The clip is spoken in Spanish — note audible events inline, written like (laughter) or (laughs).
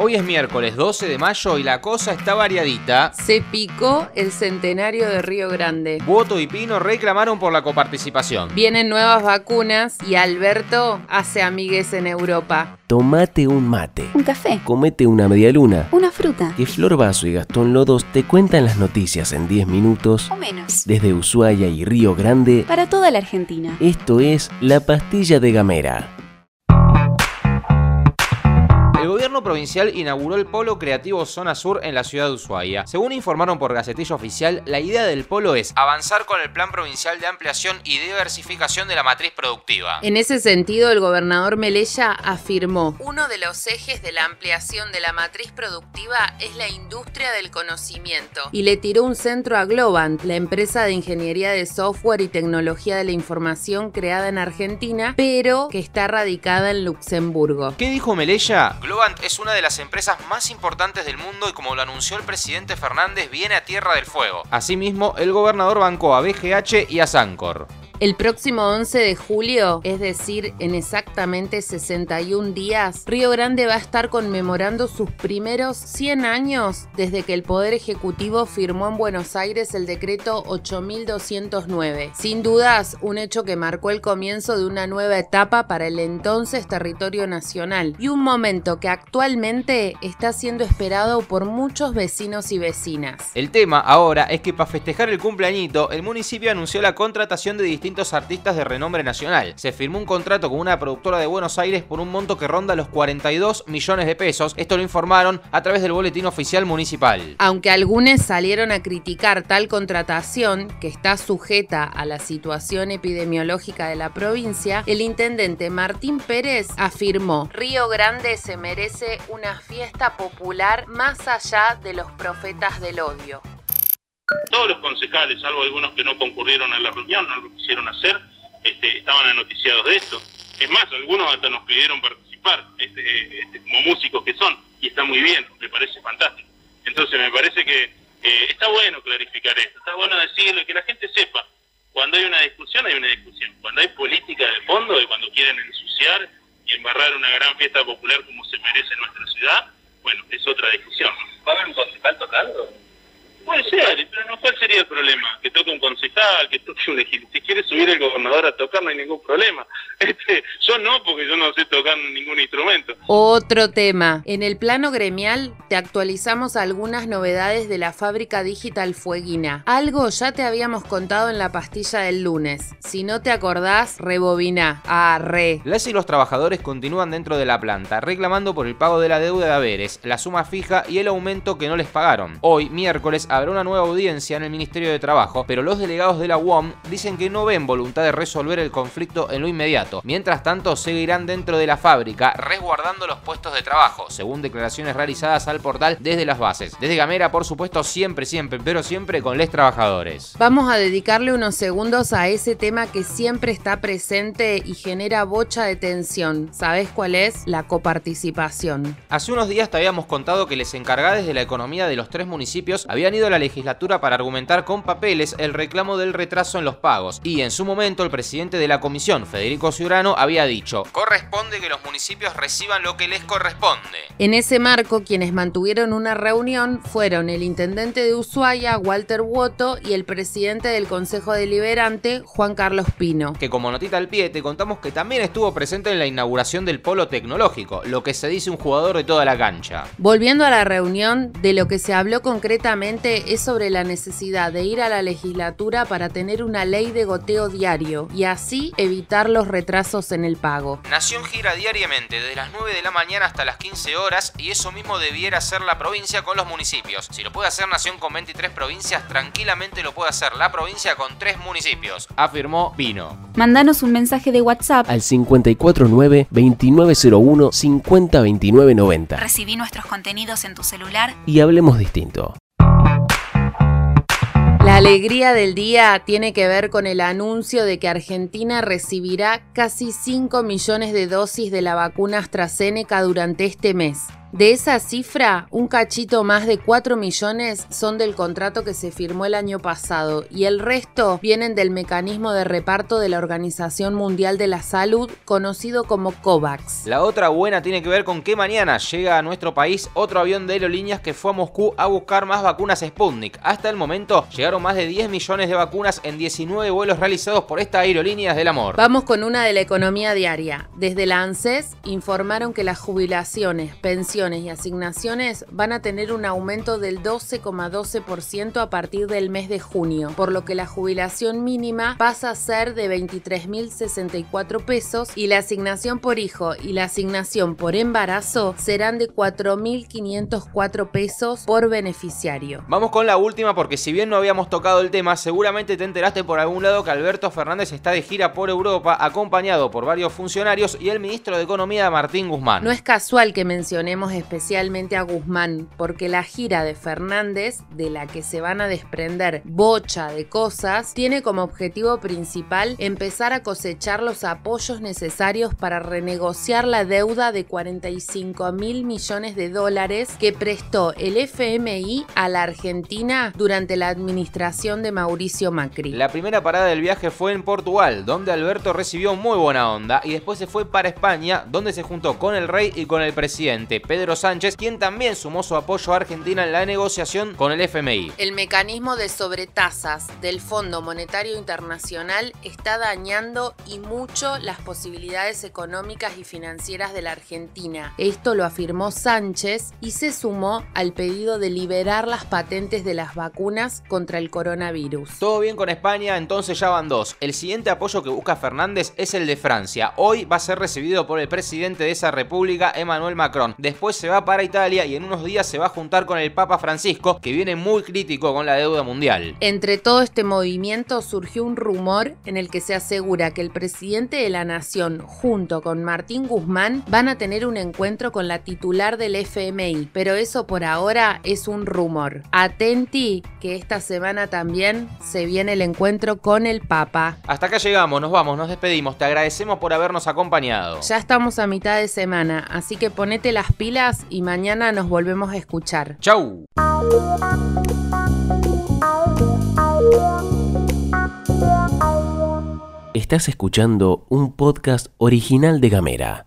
Hoy es miércoles 12 de mayo y la cosa está variadita. Se picó el centenario de Río Grande. Voto y Pino reclamaron por la coparticipación. Vienen nuevas vacunas y Alberto hace amigues en Europa. Tomate un mate. Un café. Comete una media luna. Una fruta. Que Flor Vaso y Gastón Lodos te cuentan las noticias en 10 minutos O menos. desde Ushuaia y Río Grande. Para toda la Argentina. Esto es La Pastilla de Gamera. El gobierno provincial inauguró el Polo Creativo Zona Sur en la ciudad de Ushuaia. Según informaron por Gacetillo Oficial, la idea del polo es avanzar con el Plan Provincial de Ampliación y Diversificación de la Matriz Productiva. En ese sentido, el gobernador Melella afirmó, uno de los ejes de la ampliación de la matriz productiva es la industria del conocimiento. Y le tiró un centro a Globant, la empresa de ingeniería de software y tecnología de la información creada en Argentina, pero que está radicada en Luxemburgo. ¿Qué dijo Melella? Globant es una de las empresas más importantes del mundo y como lo anunció el presidente Fernández, viene a Tierra del Fuego. Asimismo, el gobernador bancó a BGH y a Sancor. El próximo 11 de julio, es decir, en exactamente 61 días, Río Grande va a estar conmemorando sus primeros 100 años desde que el Poder Ejecutivo firmó en Buenos Aires el decreto 8209. Sin dudas, un hecho que marcó el comienzo de una nueva etapa para el entonces territorio nacional y un momento que actualmente está siendo esperado por muchos vecinos y vecinas. El tema ahora es que para festejar el cumpleañito, el municipio anunció la contratación de distintos artistas de renombre nacional. Se firmó un contrato con una productora de Buenos Aires por un monto que ronda los 42 millones de pesos. Esto lo informaron a través del boletín oficial municipal. Aunque algunos salieron a criticar tal contratación, que está sujeta a la situación epidemiológica de la provincia, el intendente Martín Pérez afirmó, Río Grande se merece una fiesta popular más allá de los profetas del odio. Todos los concejales, salvo algunos que no concurrieron a la reunión, no lo quisieron hacer, este, estaban anoticiados de esto. Es más, algunos hasta nos pidieron participar, este, este, como músicos que son, y está muy bien, me parece fantástico. Entonces me parece que eh, está bueno clarificar esto, está bueno decirlo, y que la gente sepa, cuando hay una discusión hay una discusión, cuando hay política de fondo y cuando quieren ensuciar y embarrar una gran fiesta popular como se merece nuestra ciudad, bueno, es otra discusión. ¿Va a haber un concejal tocando? Puede ser, pero no, ¿cuál sería el problema? Que toque un concejal, que toque un legislador. Si quiere subir el gobernador a tocar, no hay ningún problema. (laughs) Este, yo no, porque yo no sé tocar ningún instrumento. Otro tema. En el plano gremial te actualizamos algunas novedades de la fábrica digital Fueguina. Algo ya te habíamos contado en la pastilla del lunes. Si no te acordás, rebobina. Ah, re. Las y los trabajadores continúan dentro de la planta, reclamando por el pago de la deuda de haberes, la suma fija y el aumento que no les pagaron. Hoy, miércoles, habrá una nueva audiencia en el Ministerio de Trabajo, pero los delegados de la UOM dicen que no ven voluntad de resolver el conflicto en lo inmediato. Mientras tanto, seguirán dentro de la fábrica resguardando los puestos de trabajo, según declaraciones realizadas al portal desde las bases. Desde Gamera, por supuesto, siempre, siempre, pero siempre con les trabajadores. Vamos a dedicarle unos segundos a ese tema que siempre está presente y genera bocha de tensión. ¿Sabes cuál es? La coparticipación. Hace unos días te habíamos contado que les encargados de la economía de los tres municipios habían ido a la legislatura para argumentar con papeles el reclamo del retraso en los pagos. Y en su momento el presidente de la comisión, Federico Ciurano, había dicho, corresponde que los municipios reciban lo que les corresponde. En ese marco, quienes mantuvieron una reunión fueron el intendente de Ushuaia, Walter Woto, y el presidente del Consejo Deliberante, Juan Carlos Pino. Que como notita al pie te contamos que también estuvo presente en la inauguración del polo tecnológico, lo que se dice un jugador de toda la cancha. Volviendo a la reunión, de lo que se habló concretamente es sobre la necesidad de ir a la legislatura para tener una ley de goteo diario y así evitar los retrasos en el pago. Nación gira diariamente desde las 9 de la mañana hasta las 15 horas y eso mismo debiera hacer la provincia con los municipios. Si lo puede hacer Nación con 23 provincias, tranquilamente lo puede hacer la provincia con 3 municipios, afirmó Pino. Mandanos un mensaje de WhatsApp. Al 549-2901-502990 Recibí nuestros contenidos en tu celular. y hablemos distinto. La alegría del día tiene que ver con el anuncio de que Argentina recibirá casi 5 millones de dosis de la vacuna AstraZeneca durante este mes. De esa cifra, un cachito más de 4 millones son del contrato que se firmó el año pasado y el resto vienen del mecanismo de reparto de la Organización Mundial de la Salud, conocido como COVAX. La otra buena tiene que ver con que mañana llega a nuestro país otro avión de aerolíneas que fue a Moscú a buscar más vacunas Sputnik. Hasta el momento llegaron más de 10 millones de vacunas en 19 vuelos realizados por esta aerolíneas del amor. Vamos con una de la economía diaria. Desde la ANSES informaron que las jubilaciones, pensiones y asignaciones van a tener un aumento del 12,12% a partir del mes de junio, por lo que la jubilación mínima pasa a ser de 23.064 pesos y la asignación por hijo y la asignación por embarazo serán de 4.504 pesos por beneficiario. Vamos con la última porque si bien no habíamos tocado el tema, seguramente te enteraste por algún lado que Alberto Fernández está de gira por Europa acompañado por varios funcionarios y el ministro de Economía Martín Guzmán. No es casual que mencionemos especialmente a Guzmán, porque la gira de Fernández, de la que se van a desprender bocha de cosas, tiene como objetivo principal empezar a cosechar los apoyos necesarios para renegociar la deuda de 45 mil millones de dólares que prestó el FMI a la Argentina durante la administración de Mauricio Macri. La primera parada del viaje fue en Portugal, donde Alberto recibió muy buena onda y después se fue para España, donde se juntó con el rey y con el presidente Sánchez, quien también sumó su apoyo a Argentina en la negociación con el FMI. El mecanismo de sobretasas del Fondo Monetario Internacional está dañando y mucho las posibilidades económicas y financieras de la Argentina. Esto lo afirmó Sánchez y se sumó al pedido de liberar las patentes de las vacunas contra el coronavirus. Todo bien con España, entonces ya van dos. El siguiente apoyo que busca Fernández es el de Francia. Hoy va a ser recibido por el presidente de esa república, Emmanuel Macron. Después se va para Italia y en unos días se va a juntar con el Papa Francisco, que viene muy crítico con la deuda mundial. Entre todo este movimiento surgió un rumor en el que se asegura que el presidente de la nación, junto con Martín Guzmán, van a tener un encuentro con la titular del FMI, pero eso por ahora es un rumor. Atenti que esta semana también se viene el encuentro con el Papa. Hasta acá llegamos, nos vamos, nos despedimos. Te agradecemos por habernos acompañado. Ya estamos a mitad de semana, así que ponete las pilas y mañana nos volvemos a escuchar. Chau. Estás escuchando un podcast original de Gamera.